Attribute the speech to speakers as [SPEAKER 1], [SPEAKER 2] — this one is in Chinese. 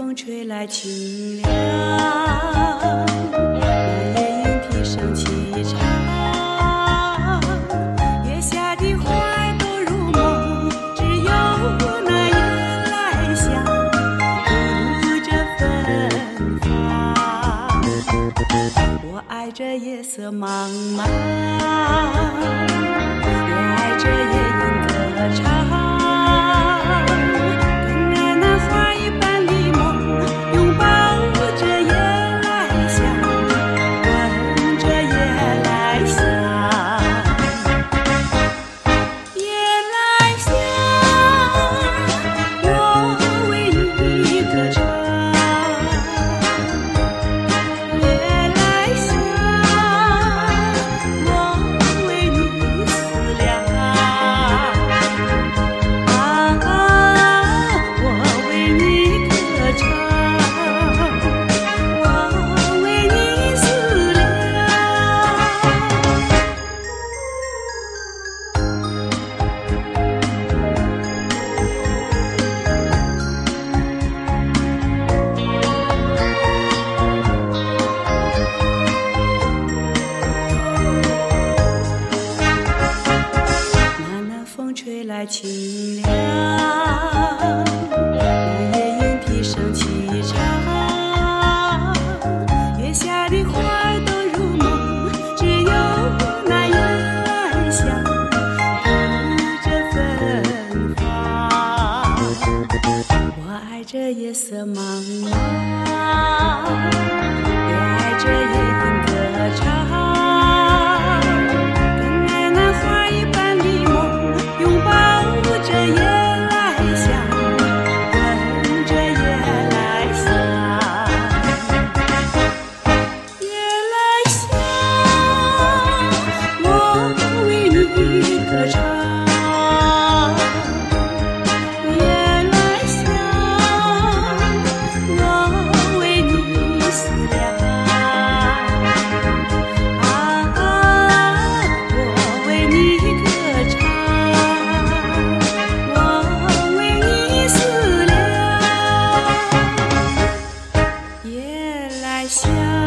[SPEAKER 1] 风吹来清凉，那夜莺啼声齐唱，月下的花儿都入梦，只有那夜来香，独着芬芳。我爱这夜色茫茫，也爱夜来清凉，那夜莺啼声凄长，月下的花儿都入梦，只有那月香透着芬芳。我爱这夜色茫茫，也爱这夜莺。你歌唱夜来香我为你思量啊我为你歌唱我为你思量夜来香